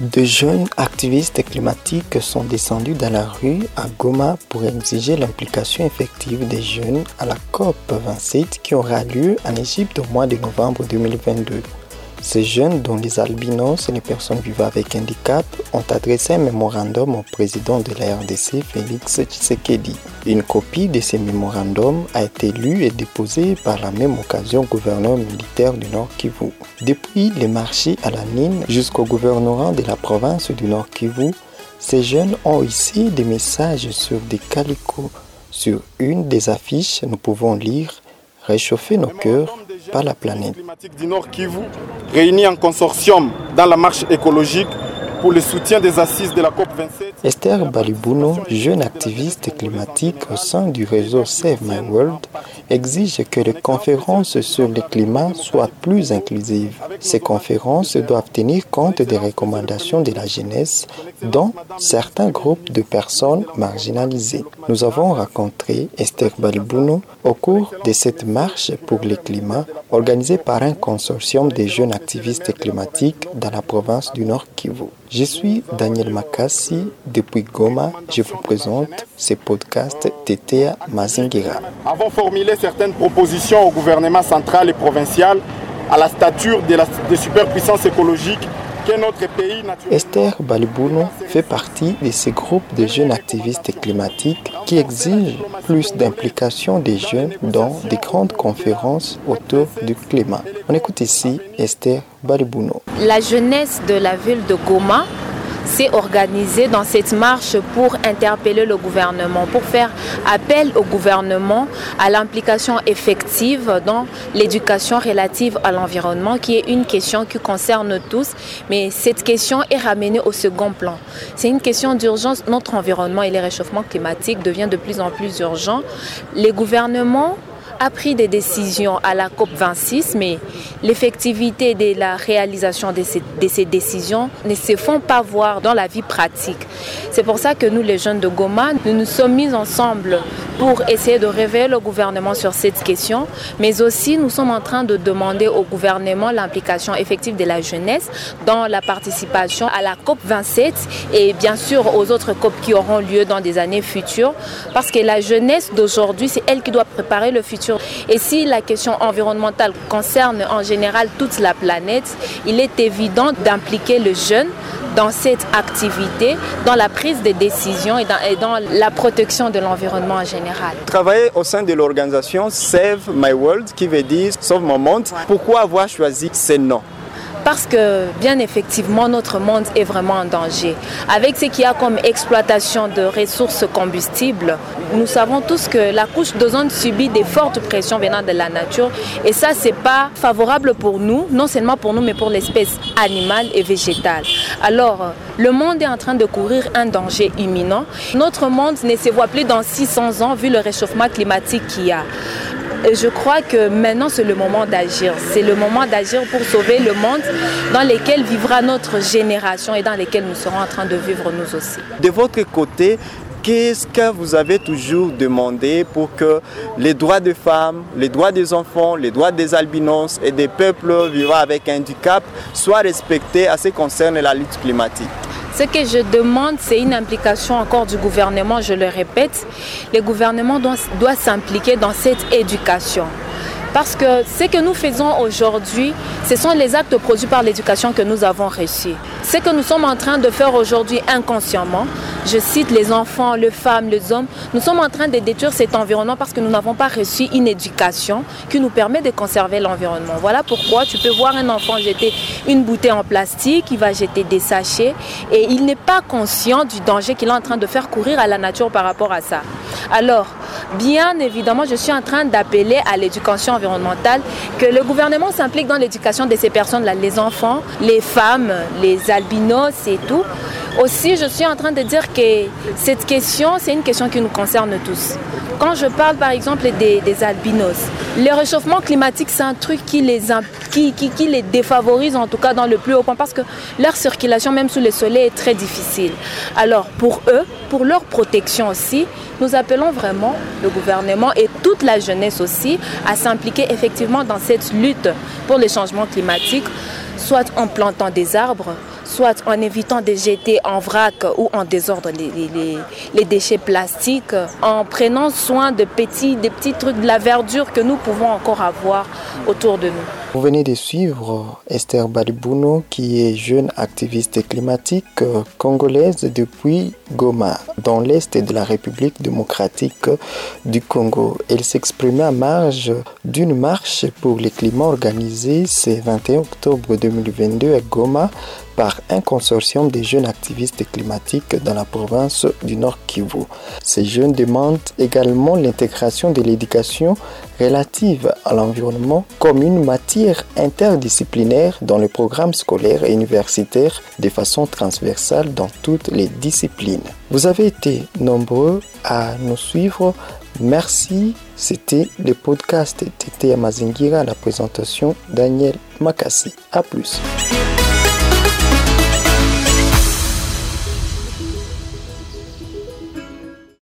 De jeunes activistes climatiques sont descendus dans la rue à Goma pour exiger l'implication effective des jeunes à la COP 27 qui aura lieu en Égypte au mois de novembre 2022. Ces jeunes, dont les albinos et les personnes vivant avec handicap, ont adressé un mémorandum au président de la RDC, Félix Tshisekedi. Une copie de ces mémorandums a été lue et déposée par la même occasion au gouverneur militaire du Nord Kivu. Depuis les marchés à la Nine jusqu'au gouvernement de la province du Nord Kivu, ces jeunes ont ici des messages sur des calicots. Sur une des affiches, nous pouvons lire Réchauffer nos cœurs par la planète. du Nord Kivu, réunis en consortium dans la marche écologique pour le soutien des assises de la COP27. Esther Balibuno, jeune activiste climatique au sein du réseau Save My World, exige que les conférences sur le climat soient plus inclusives. Ces conférences doivent tenir compte des recommandations de la jeunesse dans certains groupes de personnes marginalisées. Nous avons rencontré Esther Balibuno au cours de cette marche pour le climat organisée par un consortium de jeunes activistes climatiques dans la province du Nord Kivu. Je suis Daniel Makassi depuis Goma. Je vous présente ce podcast Tetea Mazingira. Avons formulé certaines propositions au gouvernement central et provincial à la stature de des superpuissances écologiques Esther Balibuno fait partie de ces groupes de jeunes activistes climatiques qui exigent plus d'implication des jeunes dans des grandes conférences autour du climat. On écoute ici Esther Balibuno. La jeunesse de la ville de Goma s'est organisé dans cette marche pour interpeller le gouvernement, pour faire appel au gouvernement à l'implication effective dans l'éducation relative à l'environnement, qui est une question qui concerne tous, mais cette question est ramenée au second plan. C'est une question d'urgence. Notre environnement et le réchauffement climatique devient de plus en plus urgent. Les gouvernements a pris des décisions à la COP26, mais l'effectivité de la réalisation de ces, de ces, décisions ne se font pas voir dans la vie pratique. C'est pour ça que nous, les jeunes de Goma, nous nous sommes mis ensemble pour essayer de réveiller le gouvernement sur cette question, mais aussi nous sommes en train de demander au gouvernement l'implication effective de la jeunesse dans la participation à la COP27 et bien sûr aux autres COP qui auront lieu dans des années futures, parce que la jeunesse d'aujourd'hui, c'est elle qui doit préparer le futur. Et si la question environnementale concerne en général toute la planète, il est évident d'impliquer le jeune dans cette activité, dans la prise de décisions et dans, et dans la protection de l'environnement en général. Travailler au sein de l'organisation Save My World, qui veut dire Sauve mon monde, pourquoi avoir choisi ce nom? Parce que bien effectivement notre monde est vraiment en danger. Avec ce qu'il y a comme exploitation de ressources combustibles, nous savons tous que la couche d'ozone subit des fortes pressions venant de la nature et ça c'est pas favorable pour nous, non seulement pour nous mais pour l'espèce animale et végétale. Alors le monde est en train de courir un danger imminent. Notre monde ne se voit plus dans 600 ans vu le réchauffement climatique qu'il y a. Je crois que maintenant, c'est le moment d'agir. C'est le moment d'agir pour sauver le monde dans lequel vivra notre génération et dans lequel nous serons en train de vivre nous aussi. De votre côté, Qu'est-ce que vous avez toujours demandé pour que les droits des femmes, les droits des enfants, les droits des albinos et des peuples vivant avec handicap soient respectés à ce qui concerne la lutte climatique? Ce que je demande, c'est une implication encore du gouvernement, je le répète. Le gouvernement doit, s'impliquer dans cette éducation. Parce que ce que nous faisons aujourd'hui, ce sont les actes produits par l'éducation que nous avons reçus. Ce que nous sommes en train de faire aujourd'hui inconsciemment, je cite les enfants, les femmes, les hommes, nous sommes en train de détruire cet environnement parce que nous n'avons pas reçu une éducation qui nous permet de conserver l'environnement. Voilà pourquoi tu peux voir un enfant jeter une bouteille en plastique, il va jeter des sachets et il n'est pas conscient du danger qu'il est en train de faire courir à la nature par rapport à ça. Alors, bien évidemment, je suis en train d'appeler à l'éducation environnementale que le gouvernement s'implique dans l'éducation de ces personnes-là, les enfants, les femmes, les albinos et tout. Aussi, je suis en train de dire que cette question, c'est une question qui nous concerne tous. Quand je parle par exemple des, albinos, le réchauffement climatique, c'est un truc qui les, qui, les défavorise, en tout cas dans le plus haut point, parce que leur circulation, même sous le soleil, est très difficile. Alors, pour eux, pour leur protection aussi, nous appelons vraiment le gouvernement et toute la jeunesse aussi à s'impliquer effectivement dans cette lutte pour le changement climatique, soit en plantant des arbres, soit en évitant de jeter en vrac ou en désordre les, déchets plastiques, en prenant soin de petits, des petits trucs, de la verdure que nous pouvons encore avoir autour de nous. Vous venez de suivre Esther Balibouno, qui est jeune activiste climatique euh, congolaise depuis Goma, dans l'est de la République démocratique du Congo. Elle s'exprimait à marge d'une marche pour le climat organisée ce 21 octobre 2022 à Goma par un consortium de jeunes activistes climatiques dans la province du Nord Kivu. Ces jeunes demandent également l'intégration de l'éducation relative à l'environnement comme une matière interdisciplinaire dans le programme scolaire et universitaire de façon transversale dans toutes les disciplines. Vous avez été nombreux à nous suivre. Merci. C'était le podcast Tété Amazingira à la présentation Daniel Makassi. A plus.